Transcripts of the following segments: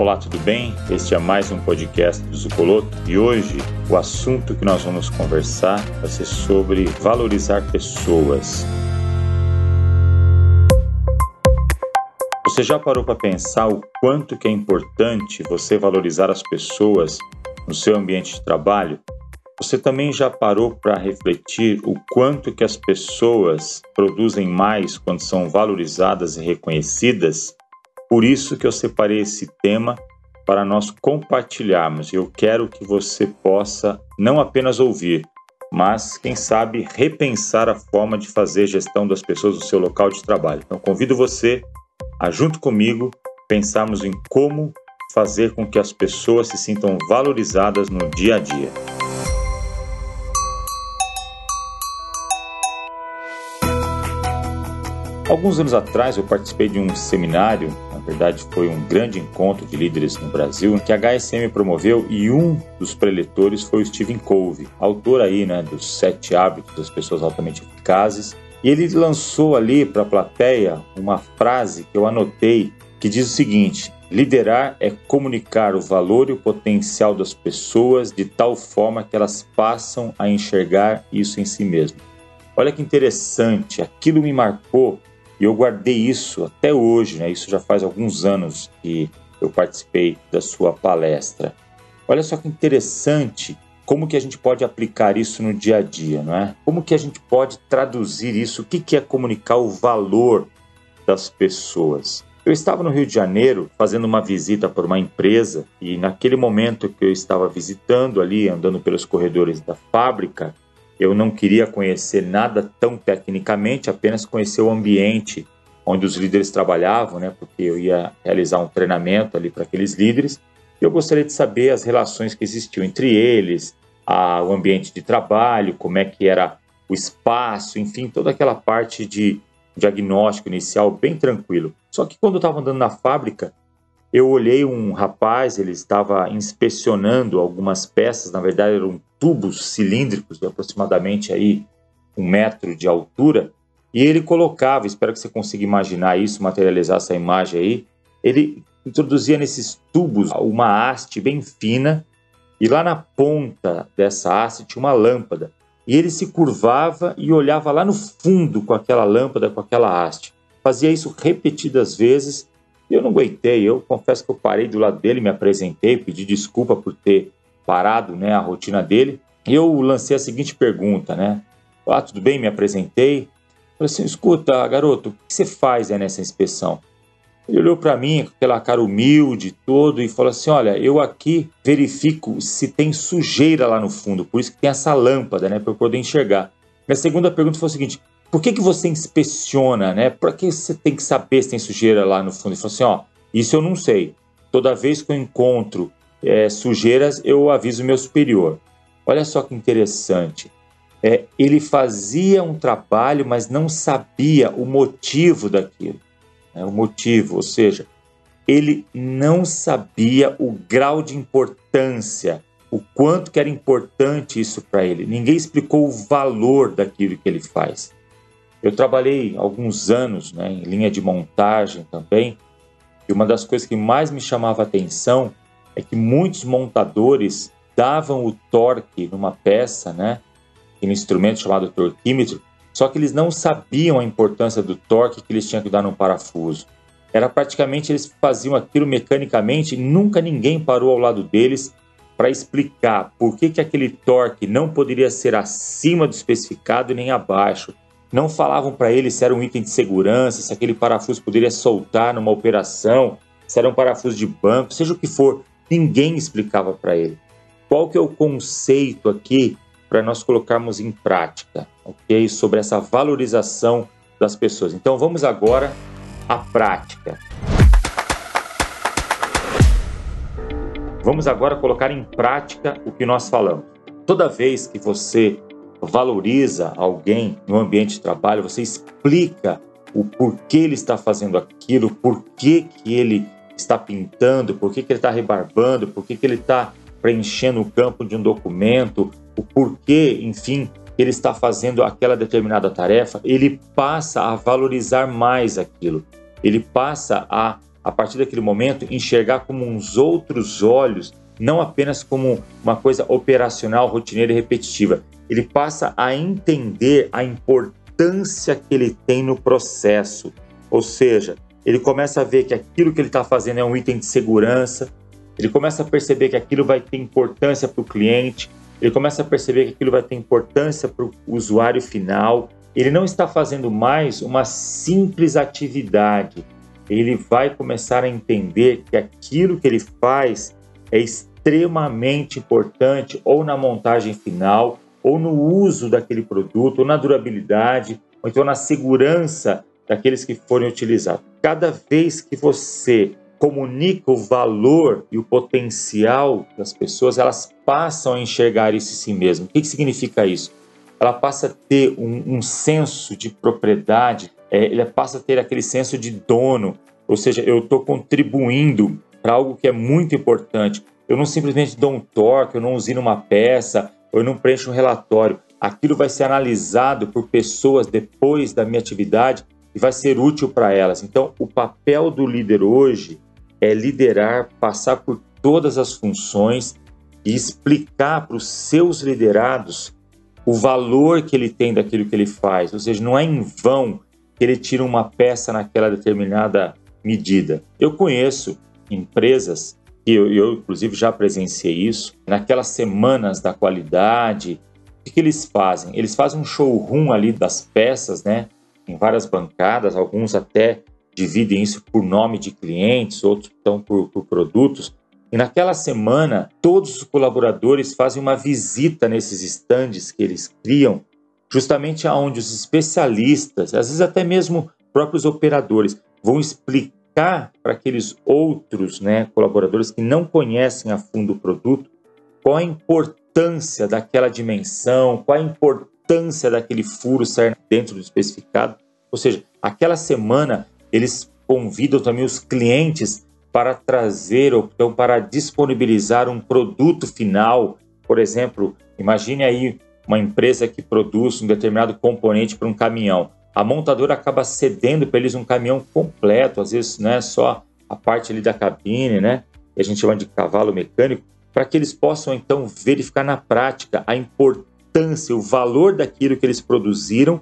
Olá, tudo bem? Este é mais um podcast do Zucoloto e hoje o assunto que nós vamos conversar vai ser sobre valorizar pessoas. Você já parou para pensar o quanto que é importante você valorizar as pessoas no seu ambiente de trabalho? Você também já parou para refletir o quanto que as pessoas produzem mais quando são valorizadas e reconhecidas? Por isso que eu separei esse tema para nós compartilharmos. Eu quero que você possa não apenas ouvir, mas quem sabe repensar a forma de fazer gestão das pessoas no seu local de trabalho. Então convido você a junto comigo pensarmos em como fazer com que as pessoas se sintam valorizadas no dia a dia. Alguns anos atrás eu participei de um seminário, na verdade foi um grande encontro de líderes no Brasil, que a HSM promoveu e um dos preletores foi o Stephen Covey, autor aí, né, dos Sete Hábitos das Pessoas Altamente Eficazes. E ele lançou ali para a plateia uma frase que eu anotei que diz o seguinte: Liderar é comunicar o valor e o potencial das pessoas de tal forma que elas passam a enxergar isso em si mesmas. Olha que interessante, aquilo me marcou e eu guardei isso até hoje, né? Isso já faz alguns anos que eu participei da sua palestra. Olha só que interessante como que a gente pode aplicar isso no dia a dia, não é? Como que a gente pode traduzir isso? O que, que é comunicar o valor das pessoas? Eu estava no Rio de Janeiro fazendo uma visita por uma empresa e naquele momento que eu estava visitando ali, andando pelos corredores da fábrica, eu não queria conhecer nada tão tecnicamente, apenas conhecer o ambiente onde os líderes trabalhavam, né? Porque eu ia realizar um treinamento ali para aqueles líderes. E eu gostaria de saber as relações que existiam entre eles, a, o ambiente de trabalho, como é que era o espaço, enfim, toda aquela parte de diagnóstico inicial bem tranquilo. Só que quando eu estava andando na fábrica, eu olhei um rapaz, ele estava inspecionando algumas peças, na verdade eram tubos cilíndricos de aproximadamente aí um metro de altura, e ele colocava, espero que você consiga imaginar isso, materializar essa imagem aí, ele introduzia nesses tubos uma haste bem fina, e lá na ponta dessa haste tinha uma lâmpada, e ele se curvava e olhava lá no fundo com aquela lâmpada, com aquela haste. Fazia isso repetidas vezes, eu não aguentei, eu confesso que eu parei do lado dele, me apresentei, pedi desculpa por ter parado né, a rotina dele. E eu lancei a seguinte pergunta, né? Ah, tudo bem, me apresentei. Falei assim, escuta, garoto, o que você faz nessa inspeção? Ele olhou para mim com aquela cara humilde todo e falou assim, olha, eu aqui verifico se tem sujeira lá no fundo, por isso que tem essa lâmpada, né, para eu poder enxergar. Minha segunda pergunta foi o seguinte, por que, que você inspeciona, né? Por que você tem que saber se tem sujeira lá no fundo? Ele falou assim, ó, isso eu não sei. Toda vez que eu encontro é, sujeiras, eu aviso meu superior. Olha só que interessante. É, ele fazia um trabalho, mas não sabia o motivo daquilo. Né? O motivo, ou seja, ele não sabia o grau de importância, o quanto que era importante isso para ele. Ninguém explicou o valor daquilo que ele faz. Eu trabalhei alguns anos né, em linha de montagem também, e uma das coisas que mais me chamava atenção é que muitos montadores davam o torque numa peça, né, em um instrumento chamado torquímetro, só que eles não sabiam a importância do torque que eles tinham que dar no parafuso. Era praticamente eles faziam aquilo mecanicamente e nunca ninguém parou ao lado deles para explicar por que, que aquele torque não poderia ser acima do especificado nem abaixo. Não falavam para eles se era um item de segurança, se aquele parafuso poderia soltar numa operação, se era um parafuso de banco, seja o que for. Ninguém explicava para ele. Qual que é o conceito aqui para nós colocarmos em prática, ok? Sobre essa valorização das pessoas. Então vamos agora à prática. Vamos agora colocar em prática o que nós falamos. Toda vez que você valoriza alguém no ambiente de trabalho, você explica o porquê ele está fazendo aquilo, por que ele está pintando, por que, ele está rebarbando, por que, que ele está preenchendo o campo de um documento, o porquê, enfim, ele está fazendo aquela determinada tarefa, ele passa a valorizar mais aquilo, ele passa a a partir daquele momento, enxergar como uns outros olhos, não apenas como uma coisa operacional, rotineira e repetitiva. Ele passa a entender a importância que ele tem no processo. Ou seja, ele começa a ver que aquilo que ele está fazendo é um item de segurança, ele começa a perceber que aquilo vai ter importância para o cliente, ele começa a perceber que aquilo vai ter importância para o usuário final. Ele não está fazendo mais uma simples atividade, ele vai começar a entender que aquilo que ele faz é extremamente importante ou na montagem final, ou no uso daquele produto, ou na durabilidade, ou então na segurança daqueles que forem utilizados. Cada vez que você comunica o valor e o potencial das pessoas, elas passam a enxergar isso em si mesmo. O que, que significa isso? Ela passa a ter um, um senso de propriedade, é, ela passa a ter aquele senso de dono, ou seja, eu estou contribuindo para algo que é muito importante. Eu não simplesmente dou um torque, eu não usino uma peça, eu não preencho um relatório. Aquilo vai ser analisado por pessoas depois da minha atividade e vai ser útil para elas. Então, o papel do líder hoje é liderar, passar por todas as funções e explicar para os seus liderados o valor que ele tem daquilo que ele faz. Ou seja, não é em vão que ele tira uma peça naquela determinada medida. Eu conheço empresas e eu, eu, inclusive já presenciei isso naquelas semanas da qualidade. O que, eles fazem? Eles fazem um showroom ali das peças, né? Em várias bancadas, alguns até dividem isso por nome de clientes, outros estão por, por produtos. E naquela semana, todos os colaboradores fazem uma visita nesses estandes que eles criam, justamente aonde os especialistas, às vezes até mesmo próprios operadores, vão explicar para aqueles outros né, colaboradores que não conhecem a fundo o produto qual a importância daquela dimensão, qual a importância daquele furo sair dentro do especificado. Ou seja, aquela semana eles convidam também os clientes para trazer ou então para disponibilizar um produto final. Por exemplo, imagine aí uma empresa que produz um determinado componente para um caminhão. A montadora acaba cedendo para eles um caminhão completo, às vezes não é só a parte ali da cabine, né? Que a gente chama de cavalo mecânico, para que eles possam então verificar na prática a importância, o valor daquilo que eles produziram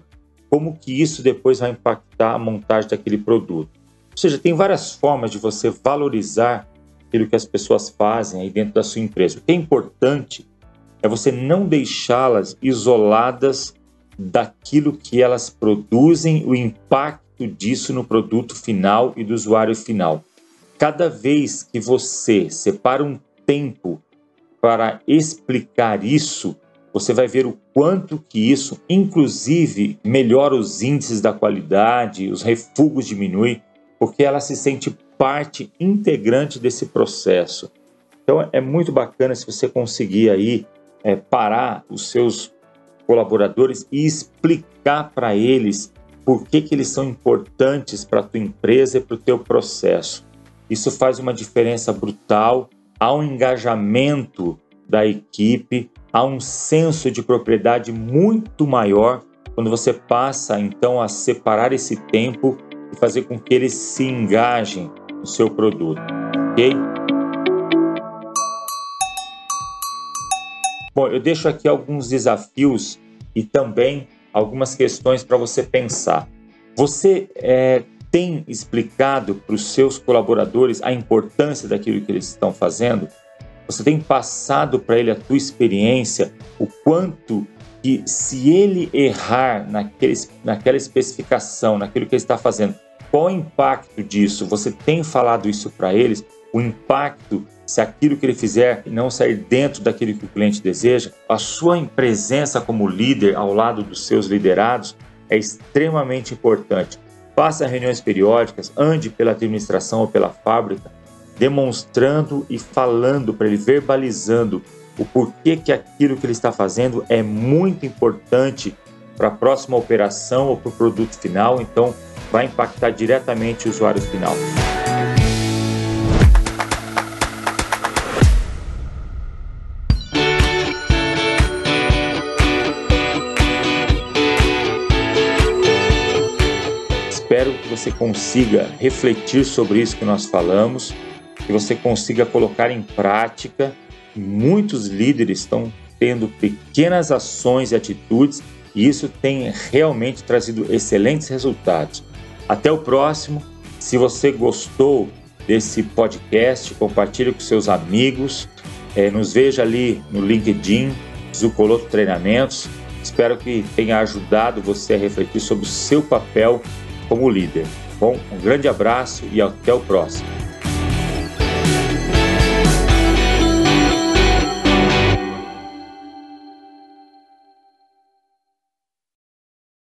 como que isso depois vai impactar a montagem daquele produto. Ou seja, tem várias formas de você valorizar aquilo que as pessoas fazem aí dentro da sua empresa. O que é importante é você não deixá-las isoladas daquilo que elas produzem, o impacto disso no produto final e do usuário final. Cada vez que você separa um tempo para explicar isso, você vai ver o quanto que isso, inclusive, melhora os índices da qualidade, os refugos diminuem, porque ela se sente parte integrante desse processo. Então é muito bacana se você conseguir aí é, parar os seus colaboradores e explicar para eles por que, que eles são importantes para a tua empresa e para o teu processo. Isso faz uma diferença brutal, há um engajamento da equipe, há um senso de propriedade muito maior quando você passa então a separar esse tempo e fazer com que eles se engajem no seu produto, ok? Bom, eu deixo aqui alguns desafios e também algumas questões para você pensar. Você é, tem explicado para os seus colaboradores a importância daquilo que eles estão fazendo? Você tem passado para ele a tua experiência, o quanto que se ele errar naquele, naquela especificação, naquilo que ele está fazendo, qual o impacto disso? Você tem falado isso para eles? O impacto se aquilo que ele fizer não sair dentro daquilo que o cliente deseja, a sua presença como líder ao lado dos seus liderados é extremamente importante. Faça reuniões periódicas, ande pela administração ou pela fábrica, demonstrando e falando para ele, verbalizando o porquê que aquilo que ele está fazendo é muito importante para a próxima operação ou para o produto final, então vai impactar diretamente o usuário final. Você consiga refletir sobre isso que nós falamos, que você consiga colocar em prática. Muitos líderes estão tendo pequenas ações e atitudes e isso tem realmente trazido excelentes resultados. Até o próximo. Se você gostou desse podcast, compartilhe com seus amigos. É, nos veja ali no LinkedIn, Zucoloto Treinamentos. Espero que tenha ajudado você a refletir sobre o seu papel como líder. Bom, um grande abraço e até o próximo.